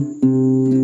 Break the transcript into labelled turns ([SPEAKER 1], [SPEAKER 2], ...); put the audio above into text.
[SPEAKER 1] Música